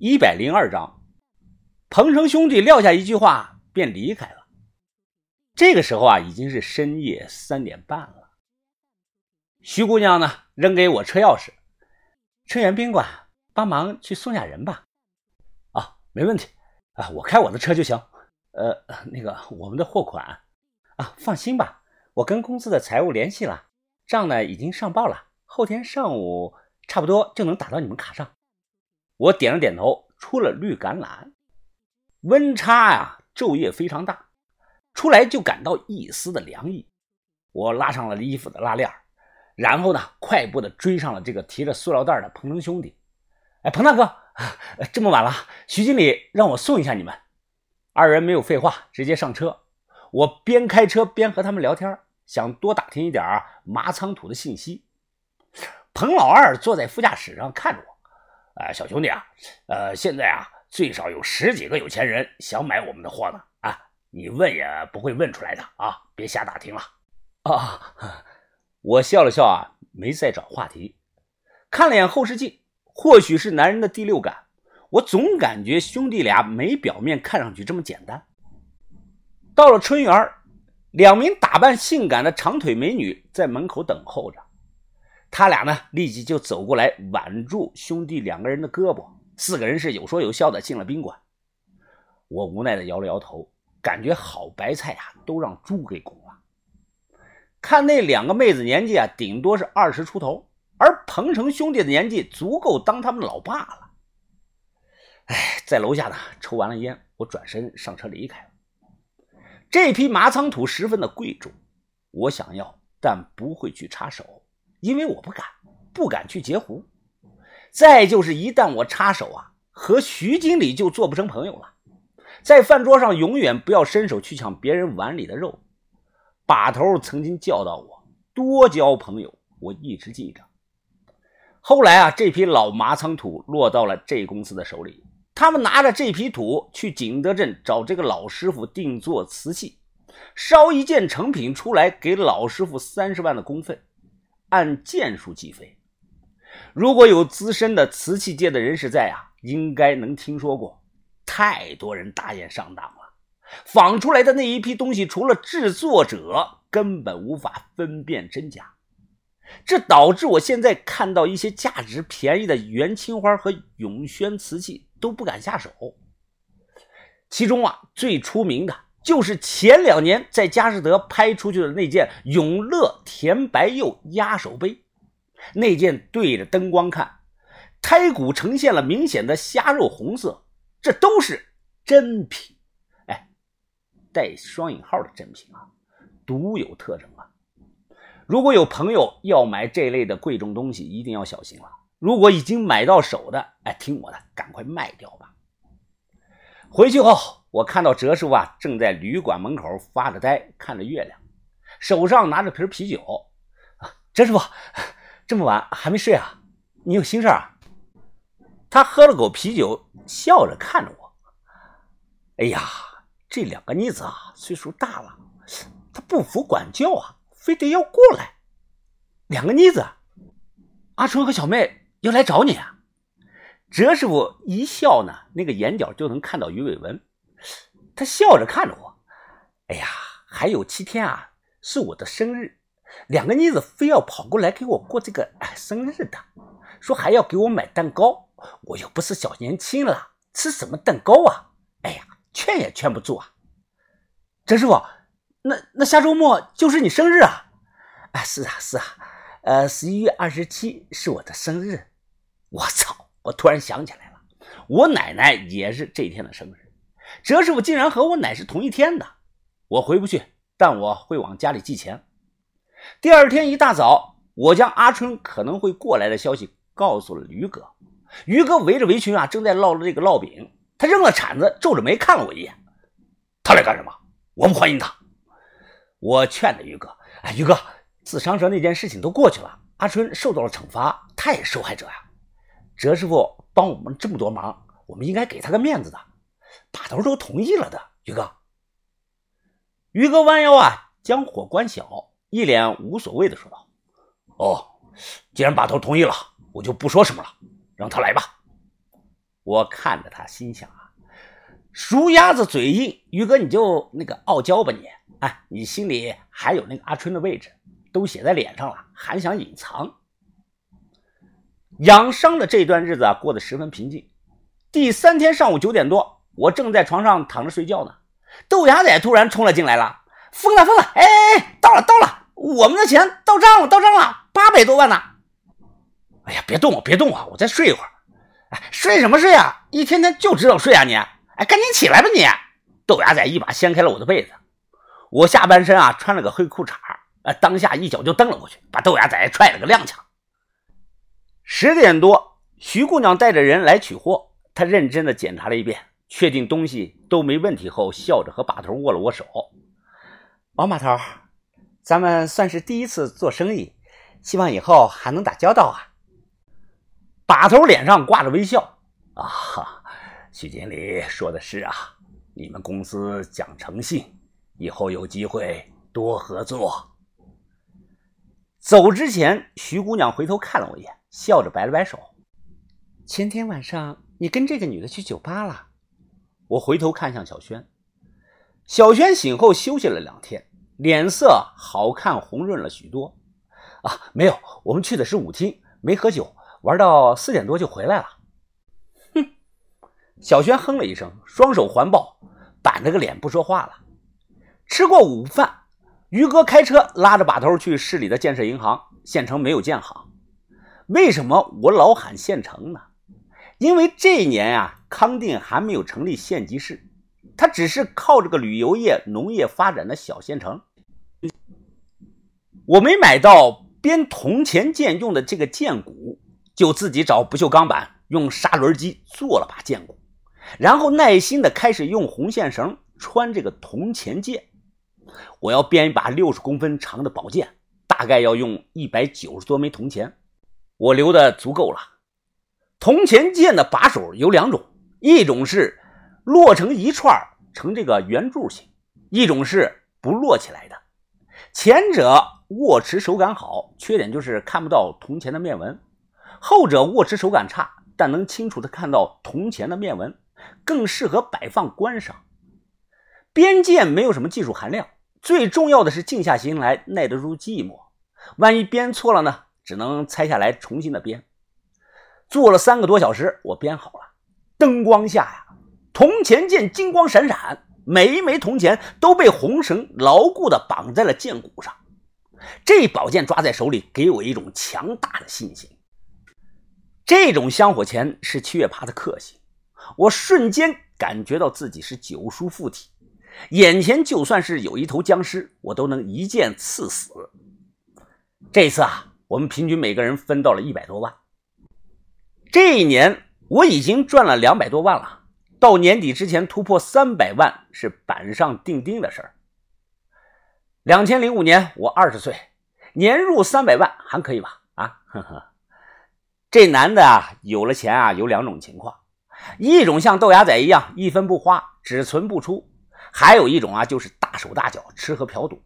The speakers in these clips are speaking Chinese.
一百零二章，彭城兄弟撂下一句话便离开了。这个时候啊，已经是深夜三点半了。徐姑娘呢，扔给我车钥匙，春园宾馆帮忙去送下人吧。啊，没问题啊，我开我的车就行。呃，那个我们的货款啊，放心吧，我跟公司的财务联系了，账呢已经上报了，后天上午差不多就能打到你们卡上。我点了点头，出了绿橄榄。温差呀，昼夜非常大，出来就感到一丝的凉意。我拉上了衣服的拉链，然后呢，快步的追上了这个提着塑料袋的彭城兄弟。哎，彭大哥，这么晚了，徐经理让我送一下你们。二人没有废话，直接上车。我边开车边和他们聊天，想多打听一点麻仓土的信息。彭老二坐在副驾驶上看着我。啊，小兄弟啊，呃，现在啊，最少有十几个有钱人想买我们的货呢。啊，你问也不会问出来的啊，别瞎打听了。啊，我笑了笑啊，没再找话题。看了眼后视镜，或许是男人的第六感，我总感觉兄弟俩没表面看上去这么简单。到了春园，两名打扮性感的长腿美女在门口等候着。他俩呢，立即就走过来挽住兄弟两个人的胳膊，四个人是有说有笑的进了宾馆。我无奈的摇了摇头，感觉好白菜呀，都让猪给拱了。看那两个妹子年纪啊，顶多是二十出头，而彭城兄弟的年纪足够当他们老爸了。哎，在楼下呢，抽完了烟，我转身上车离开了。这批麻仓土十分的贵重，我想要，但不会去插手。因为我不敢，不敢去截胡。再就是一旦我插手啊，和徐经理就做不成朋友了。在饭桌上永远不要伸手去抢别人碗里的肉。把头曾经教导我多交朋友，我一直记着。后来啊，这批老麻仓土落到了这公司的手里，他们拿着这批土去景德镇找这个老师傅定做瓷器，烧一件成品出来，给老师傅三十万的工费。按件数计费，如果有资深的瓷器界的人士在啊，应该能听说过。太多人大宴上当了，仿出来的那一批东西，除了制作者，根本无法分辨真假。这导致我现在看到一些价值便宜的元青花和永宣瓷器都不敢下手。其中啊，最出名的。就是前两年在佳士得拍出去的那件永乐甜白釉压手杯，那件对着灯光看，胎骨呈现了明显的虾肉红色，这都是真品。哎，带双引号的真品啊，独有特征啊。如果有朋友要买这类的贵重东西，一定要小心了。如果已经买到手的，哎，听我的，赶快卖掉吧。回去后。我看到哲师傅啊，正在旅馆门口发着呆，看着月亮，手上拿着瓶啤酒。啊，哲师傅，这么晚还没睡啊？你有心事啊？他喝了口啤酒，笑着看着我。哎呀，这两个妮子啊，岁数大了，她不服管教啊，非得要过来。两个妮子，阿春和小妹要来找你啊？哲师傅一笑呢，那个眼角就能看到鱼尾纹。他笑着看着我，哎呀，还有七天啊，是我的生日，两个妮子非要跑过来给我过这个生日的，说还要给我买蛋糕，我又不是小年轻了，吃什么蛋糕啊？哎呀，劝也劝不住啊。陈师傅，那那下周末就是你生日啊？哎，是啊是啊，呃，十一月二十七是我的生日。我操！我突然想起来了，我奶奶也是这一天的生日。哲师傅竟然和我奶是同一天的，我回不去，但我会往家里寄钱。第二天一大早，我将阿春可能会过来的消息告诉了于哥。于哥围着围裙啊，正在烙这个烙饼。他扔了铲子，皱着眉看了我一眼。他来干什么？我不欢迎他。我劝着于哥：“哎，于哥，自伤蛇那件事情都过去了，阿春受到了惩罚，他也受害者呀。哲师傅帮我们这么多忙，我们应该给他个面子的。”把头都同意了的，于哥。于哥弯腰啊，将火关小，一脸无所谓的说道：“哦，既然把头同意了，我就不说什么了，让他来吧。”我看着他，心想啊，熟鸭子嘴硬，于哥你就那个傲娇吧你，哎，你心里还有那个阿春的位置，都写在脸上了，还想隐藏？养伤的这段日子啊，过得十分平静。第三天上午九点多，我正在床上躺着睡觉呢，豆芽仔突然冲了进来了，疯了疯了！哎哎哎，到了到了，我们的钱到账了到账了，八百多万呢！哎呀，别动我别动我，我再睡一会儿。哎，睡什么睡啊？一天天就知道睡啊你！哎，赶紧起来吧你！豆芽仔一把掀开了我的被子，我下半身啊穿了个黑裤衩，呃，当下一脚就蹬了过去，把豆芽仔踹了个踉跄。十点多，徐姑娘带着人来取货。她认真的检查了一遍，确定东西都没问题后，笑着和把头握了握手。王把头，咱们算是第一次做生意，希望以后还能打交道啊。把头脸上挂着微笑。啊，徐经理说的是啊，你们公司讲诚信，以后有机会多合作。走之前，徐姑娘回头看了我一眼。笑着摆了摆手。前天晚上你跟这个女的去酒吧了？我回头看向小轩，小轩醒后休息了两天，脸色好看红润了许多。啊，没有，我们去的是舞厅，没喝酒，玩到四点多就回来了。哼，小轩哼了一声，双手环抱，板着个脸不说话了。吃过午饭，于哥开车拉着把头去市里的建设银行，县城没有建行。为什么我老喊县城呢？因为这一年啊，康定还没有成立县级市，它只是靠这个旅游业、农业发展的小县城。我没买到编铜钱剑用的这个剑骨，就自己找不锈钢板，用砂轮机做了把剑骨，然后耐心的开始用红线绳穿这个铜钱剑。我要编一把六十公分长的宝剑，大概要用一百九十多枚铜钱。我留的足够了。铜钱剑的把手有两种，一种是摞成一串成这个圆柱形，一种是不摞起来的。前者握持手感好，缺点就是看不到铜钱的面纹；后者握持手感差，但能清楚的看到铜钱的面纹，更适合摆放观赏。编剑没有什么技术含量，最重要的是静下心来，耐得住寂寞。万一编错了呢？只能拆下来重新的编，做了三个多小时，我编好了。灯光下呀，铜钱剑金光闪闪，每一枚铜钱都被红绳牢固的绑在了剑骨上。这宝剑抓在手里，给我一种强大的信心。这种香火钱是七月爬的克星，我瞬间感觉到自己是九叔附体，眼前就算是有一头僵尸，我都能一剑刺死。这次啊。我们平均每个人分到了一百多万。这一年我已经赚了两百多万了，到年底之前突破三百万是板上钉钉的事儿。两千零五年我二十岁，年入三百万还可以吧？啊，呵呵。这男的啊，有了钱啊，有两种情况，一种像豆芽仔一样一分不花，只存不出；还有一种啊，就是大手大脚吃喝嫖赌。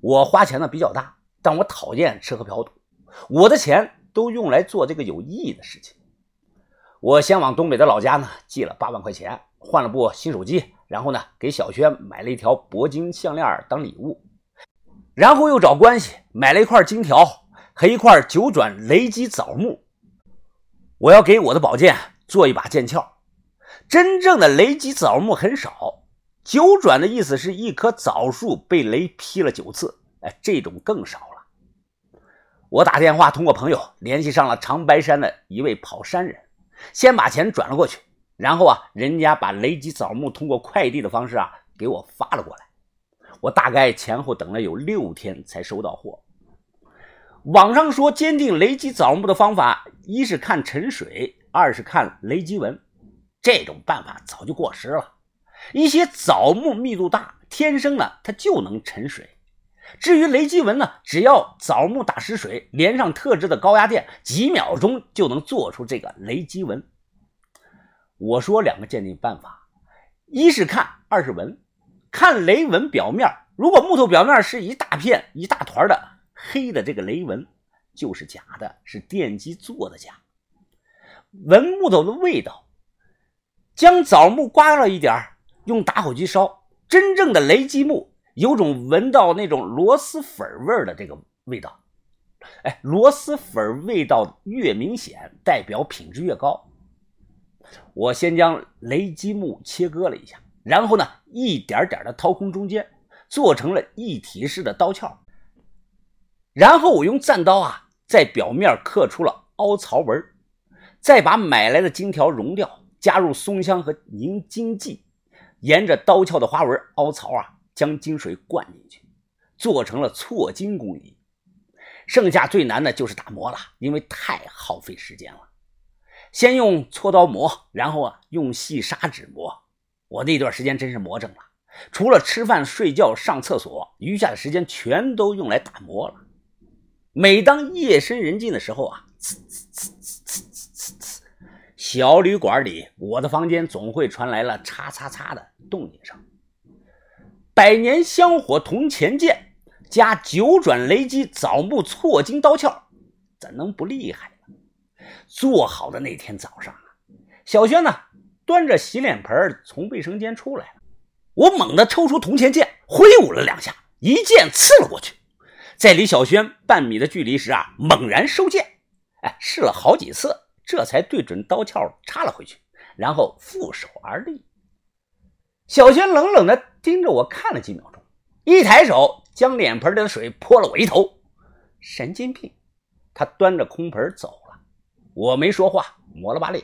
我花钱呢比较大。但我讨厌吃喝嫖赌，我的钱都用来做这个有意义的事情。我先往东北的老家呢寄了八万块钱，换了部新手机，然后呢给小轩买了一条铂金项链当礼物，然后又找关系买了一块金条和一块九转雷击枣木。我要给我的宝剑做一把剑鞘。真正的雷击枣木很少，九转的意思是一棵枣树被雷劈了九次。哎，这种更少。我打电话通过朋友联系上了长白山的一位跑山人，先把钱转了过去，然后啊，人家把雷击枣木通过快递的方式啊给我发了过来。我大概前后等了有六天才收到货。网上说鉴定雷击枣木的方法，一是看沉水，二是看雷击纹。这种办法早就过时了。一些枣木密度大，天生呢它就能沉水。至于雷击纹呢，只要枣木打湿水，连上特制的高压电，几秒钟就能做出这个雷击纹。我说两个鉴定办法，一是看，二是闻。看雷纹表面，如果木头表面是一大片一大团的黑的这个雷纹，就是假的，是电机做的假。闻木头的味道，将枣木刮了一点用打火机烧，真正的雷击木有种闻到那种螺蛳粉味的这个味道。哎，螺蛳粉味道越明显，代表品质越高。我先将雷击木切割了一下，然后呢，一点点的掏空中间，做成了一体式的刀鞘。然后我用战刀啊，在表面刻出了凹槽纹，再把买来的金条熔掉，加入松香和凝金剂，沿着刀鞘的花纹凹槽啊，将金水灌进去，做成了错金工艺。剩下最难的就是打磨了，因为太耗费时间了。先用锉刀磨，然后啊用细砂纸磨。我那段时间真是磨正了，除了吃饭、睡觉、上厕所，余下的时间全都用来打磨了。每当夜深人静的时候啊，呲呲呲呲呲呲呲，小旅馆里，我的房间总会传来了嚓嚓嚓的动静声。百年香火铜钱剑。加九转雷击枣木错金刀鞘，怎能不厉害呢？做好的那天早上啊，小轩呢端着洗脸盆从卫生间出来了。我猛地抽出铜钱剑，挥舞了两下，一剑刺了过去。在离小轩半米的距离时啊，猛然收剑。哎，试了好几次，这才对准刀鞘插了回去，然后负手而立。小轩冷冷的盯着我看了几秒钟，一抬手。将脸盆里的水泼了我一头，神经病！他端着空盆走了，我没说话，抹了把脸。